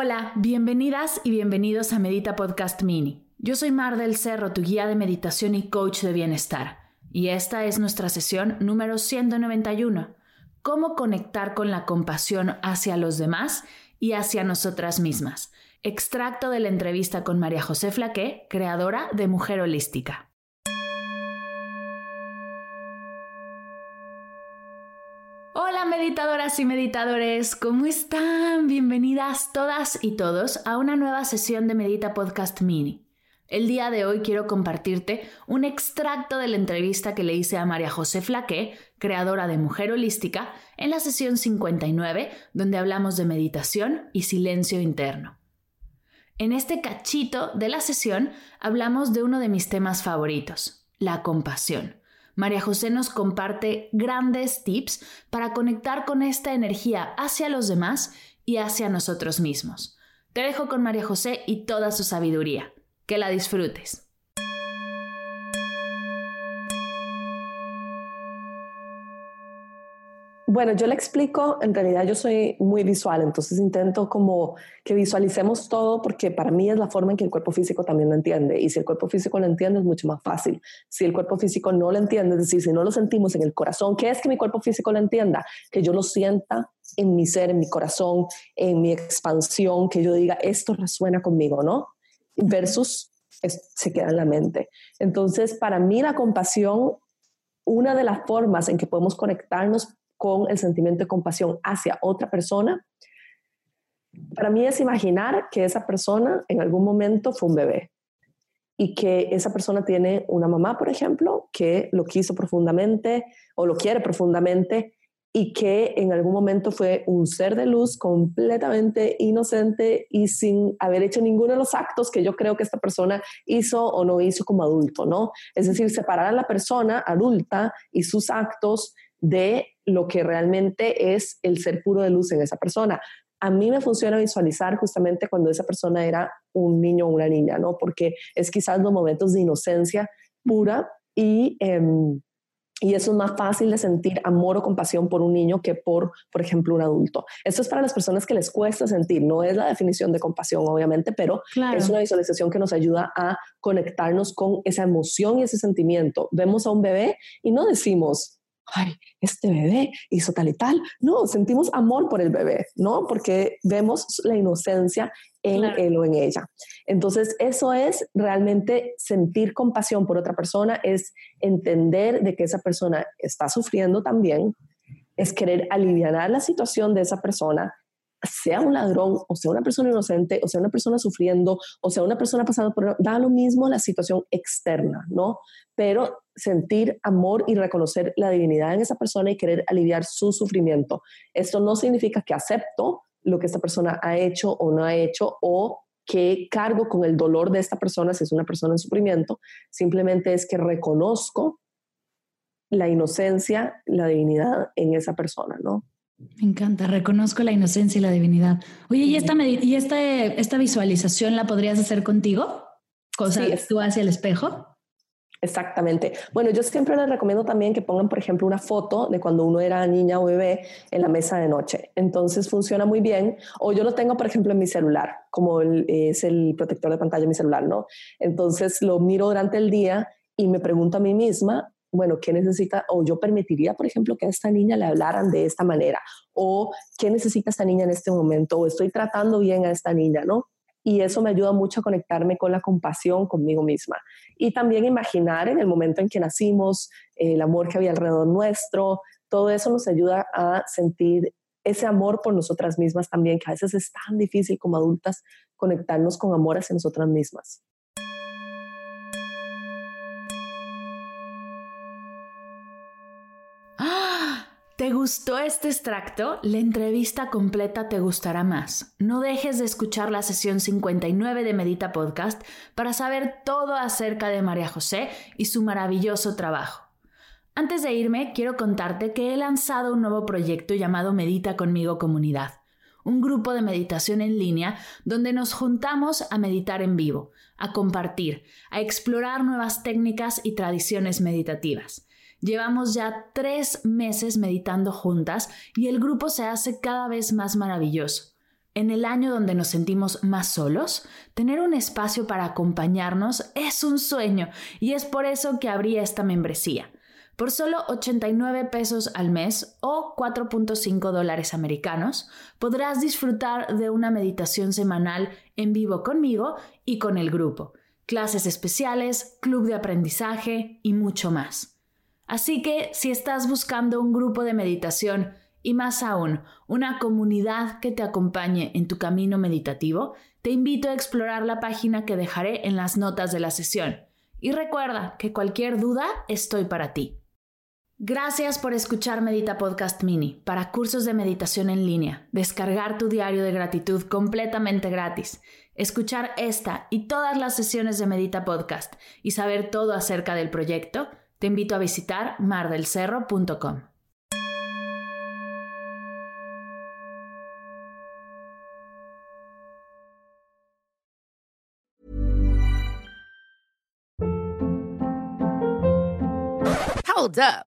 Hola, bienvenidas y bienvenidos a Medita Podcast Mini. Yo soy Mar del Cerro, tu guía de meditación y coach de bienestar. Y esta es nuestra sesión número 191. Cómo conectar con la compasión hacia los demás y hacia nosotras mismas. Extracto de la entrevista con María José Flaqué, creadora de Mujer Holística. Hola meditadoras y meditadores, ¿cómo están? Bienvenidas todas y todos a una nueva sesión de Medita Podcast Mini. El día de hoy quiero compartirte un extracto de la entrevista que le hice a María José Flaqué, creadora de Mujer Holística, en la sesión 59, donde hablamos de meditación y silencio interno. En este cachito de la sesión hablamos de uno de mis temas favoritos, la compasión. María José nos comparte grandes tips para conectar con esta energía hacia los demás y hacia nosotros mismos. Te dejo con María José y toda su sabiduría. Que la disfrutes. Bueno, yo le explico, en realidad yo soy muy visual, entonces intento como que visualicemos todo porque para mí es la forma en que el cuerpo físico también lo entiende y si el cuerpo físico lo entiende es mucho más fácil. Si el cuerpo físico no lo entiende, es decir, si no lo sentimos en el corazón, ¿qué es que mi cuerpo físico lo entienda? Que yo lo sienta en mi ser, en mi corazón, en mi expansión, que yo diga, esto resuena conmigo, ¿no? versus se queda en la mente. Entonces, para mí la compasión, una de las formas en que podemos conectarnos con el sentimiento de compasión hacia otra persona, para mí es imaginar que esa persona en algún momento fue un bebé y que esa persona tiene una mamá, por ejemplo, que lo quiso profundamente o lo quiere profundamente y que en algún momento fue un ser de luz completamente inocente y sin haber hecho ninguno de los actos que yo creo que esta persona hizo o no hizo como adulto, ¿no? Es decir, separar a la persona adulta y sus actos de lo que realmente es el ser puro de luz en esa persona. A mí me funciona visualizar justamente cuando esa persona era un niño o una niña, ¿no? Porque es quizás los momentos de inocencia pura y... Em, y eso es más fácil de sentir amor o compasión por un niño que por, por ejemplo, un adulto. Esto es para las personas que les cuesta sentir. No es la definición de compasión, obviamente, pero es una visualización que nos ayuda a conectarnos con esa emoción y ese sentimiento. Vemos a un bebé y no decimos, ay, este bebé hizo tal y tal. No, sentimos amor por el bebé, ¿no? Porque vemos la inocencia en él o en ella. Entonces, eso es realmente sentir compasión por otra persona, es entender de que esa persona está sufriendo también, es querer aliviar la situación de esa persona, sea un ladrón, o sea una persona inocente, o sea una persona sufriendo, o sea una persona pasando por... Da lo mismo la situación externa, ¿no? Pero sentir amor y reconocer la divinidad en esa persona y querer aliviar su sufrimiento. Esto no significa que acepto lo que esta persona ha hecho o no ha hecho o que cargo con el dolor de esta persona si es una persona en sufrimiento, simplemente es que reconozco la inocencia, la divinidad en esa persona, ¿no? Me encanta, reconozco la inocencia y la divinidad. Oye, ¿y esta, y esta visualización la podrías hacer contigo? Cosa sí, tú hacia el espejo. Exactamente. Bueno, yo siempre les recomiendo también que pongan, por ejemplo, una foto de cuando uno era niña o bebé en la mesa de noche. Entonces funciona muy bien. O yo lo tengo, por ejemplo, en mi celular, como es el protector de pantalla de mi celular, ¿no? Entonces lo miro durante el día y me pregunto a mí misma, bueno, ¿qué necesita? O yo permitiría, por ejemplo, que a esta niña le hablaran de esta manera. O ¿qué necesita esta niña en este momento? O estoy tratando bien a esta niña, ¿no? y eso me ayuda mucho a conectarme con la compasión conmigo misma. Y también imaginar en el momento en que nacimos, el amor que había alrededor nuestro, todo eso nos ayuda a sentir ese amor por nosotras mismas también, que a veces es tan difícil como adultas conectarnos con amor hacia nosotras mismas. ¿Te gustó este extracto? La entrevista completa te gustará más. No dejes de escuchar la sesión 59 de Medita Podcast para saber todo acerca de María José y su maravilloso trabajo. Antes de irme, quiero contarte que he lanzado un nuevo proyecto llamado Medita conmigo Comunidad, un grupo de meditación en línea donde nos juntamos a meditar en vivo, a compartir, a explorar nuevas técnicas y tradiciones meditativas. Llevamos ya tres meses meditando juntas y el grupo se hace cada vez más maravilloso. En el año donde nos sentimos más solos, tener un espacio para acompañarnos es un sueño y es por eso que abrí esta membresía. Por solo 89 pesos al mes o 4.5 dólares americanos, podrás disfrutar de una meditación semanal en vivo conmigo y con el grupo, clases especiales, club de aprendizaje y mucho más. Así que si estás buscando un grupo de meditación y más aún una comunidad que te acompañe en tu camino meditativo, te invito a explorar la página que dejaré en las notas de la sesión. Y recuerda que cualquier duda estoy para ti. Gracias por escuchar Medita Podcast Mini para cursos de meditación en línea, descargar tu diario de gratitud completamente gratis, escuchar esta y todas las sesiones de Medita Podcast y saber todo acerca del proyecto te invito a visitar mardelcerro.com. Hold up.